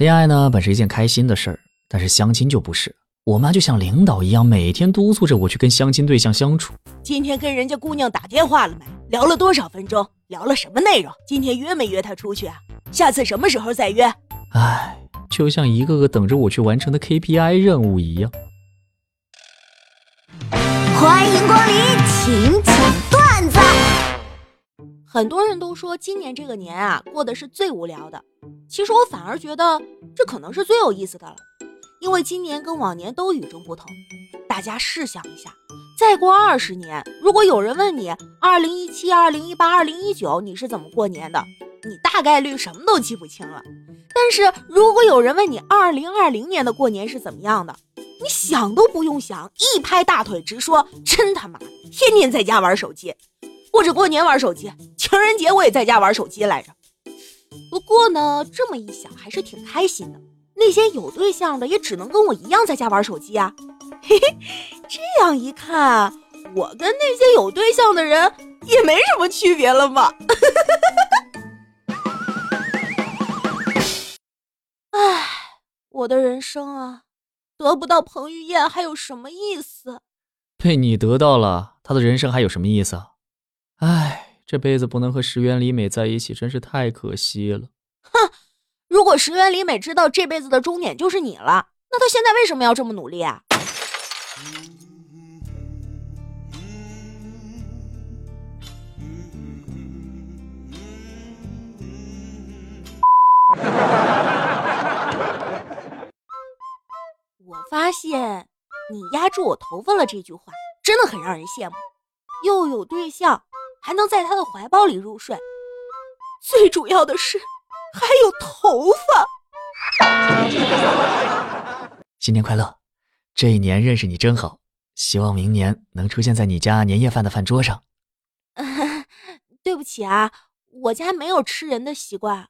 恋爱呢，本是一件开心的事儿，但是相亲就不是。我妈就像领导一样，每天督促着我去跟相亲对象相处。今天跟人家姑娘打电话了没？聊了多少分钟？聊了什么内容？今天约没约她出去啊？下次什么时候再约？唉，就像一个个等着我去完成的 KPI 任务一样。欢迎光临，请讲段子。很多人都说今年这个年啊，过的是最无聊的。其实我反而觉得这可能是最有意思的了，因为今年跟往年都与众不同。大家试想一下，再过二十年，如果有人问你二零一七、二零一八、二零一九你是怎么过年的，你大概率什么都记不清了。但是如果有人问你二零二零年的过年是怎么样的，你想都不用想，一拍大腿直说：真他妈天天在家玩手机，或者过年玩手机，情人节我也在家玩手机来着。不过呢，这么一想还是挺开心的。那些有对象的也只能跟我一样在家玩手机啊。嘿嘿，这样一看，我跟那些有对象的人也没什么区别了嘛。唉，我的人生啊，得不到彭于晏还有什么意思？被你得到了，他的人生还有什么意思啊？唉。这辈子不能和石原里美在一起，真是太可惜了。哼，如果石原里美知道这辈子的终点就是你了，那她现在为什么要这么努力啊？我发现你压住我头发了这句话真的很让人羡慕，又有对象。还能在他的怀抱里入睡，最主要的是还有头发。新年快乐！这一年认识你真好，希望明年能出现在你家年夜饭的饭桌上。对不起啊，我家没有吃人的习惯。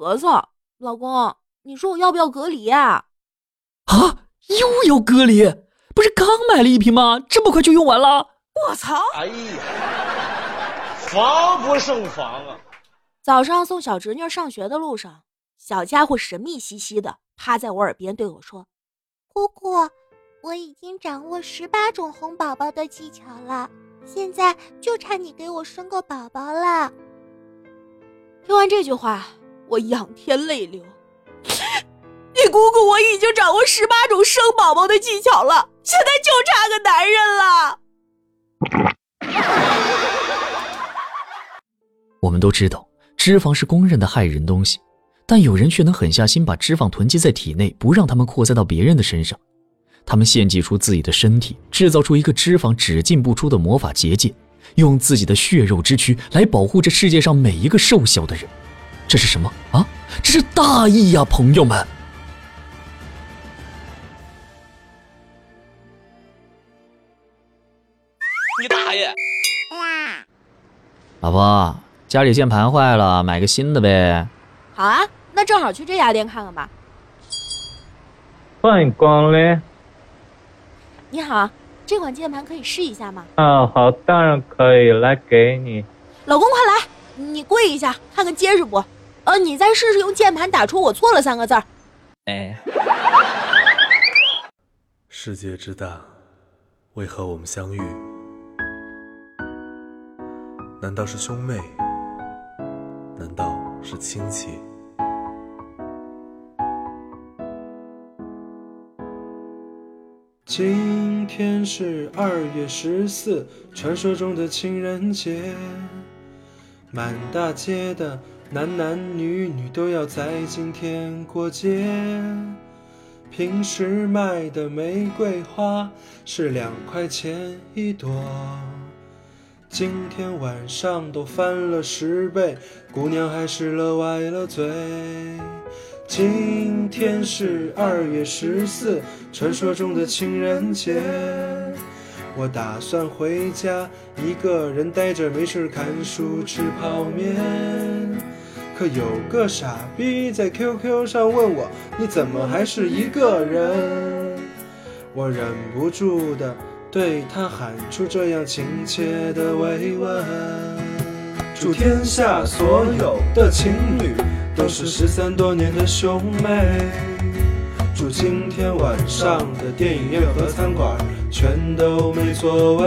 咳嗽，老公，你说我要不要隔离啊？啊，又要隔离？不是刚买了一瓶吗？这么快就用完了？我操！哎呀，防不胜防啊！早上送小侄女上学的路上，小家伙神秘兮兮的趴在我耳边对我说：“姑姑，我已经掌握十八种哄宝宝的技巧了，现在就差你给我生个宝宝了。”听完这句话。我仰天泪流，你姑姑我已经掌握十八种生宝宝的技巧了，现在就差个男人了。我们都知道，脂肪是公认的害人东西，但有人却能狠下心把脂肪囤积在体内，不让它们扩散到别人的身上。他们献祭出自己的身体，制造出一个脂肪只进不出的魔法结界，用自己的血肉之躯来保护这世界上每一个瘦小的人。这是什么啊？这是大意呀，朋友们！你大爷！老婆，家里键盘坏了，买个新的呗。好啊，那正好去这家店看看吧。欢迎光临。你好，这款键盘可以试一下吗？啊，好，当然可以，来给你。老公，快来，你跪一下，看看结实不？呃，你再试试用键盘打出“我错了”三个字儿。哎，世界之大，为何我们相遇？难道是兄妹？难道是亲戚？今天是二月十四，传说中的情人节，满大街的。男男女女都要在今天过节。平时卖的玫瑰花是两块钱一朵，今天晚上都翻了十倍，姑娘还是乐歪了嘴。今天是二月十四，传说中的情人节。我打算回家，一个人呆着没事看书吃泡面。可有个傻逼在 QQ 上问我，你怎么还是一个人？我忍不住的对他喊出这样亲切的慰问。祝天下所有的情侣都是失散多年的兄妹。祝今天晚上的电影院和餐馆全都没座位。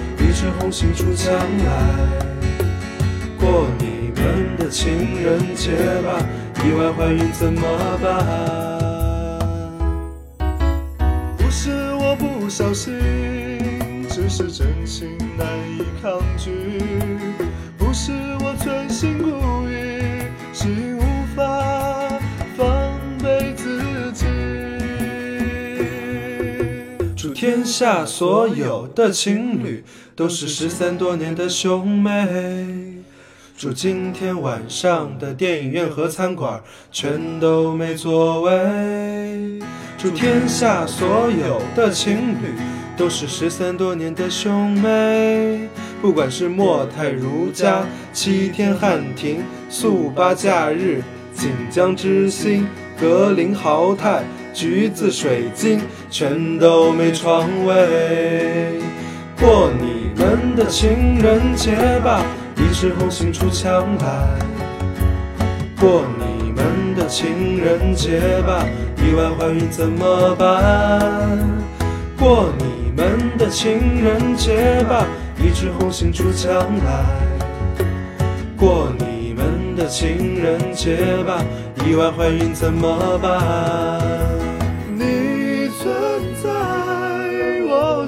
一枝红杏出墙来。过你们的情人节吧，意外怀孕怎么办？不是我不小心，只是真情难以抗拒。天下所有的情侣都是失散多年的兄妹。祝今天晚上的电影院和餐馆全都没座位。祝天下所有的情侣都是失散多年的兄妹。不管是莫泰、如家、七天、汉庭、速八、假日、锦江之星、格林豪泰、橘子、水晶，全都没床位。过你们的情人节吧。一枝红杏出墙来，过你们的情人节吧，意外怀孕怎么办？过你们的情人节吧，一枝红杏出墙来。过你们的情人节吧，意外怀孕怎么办？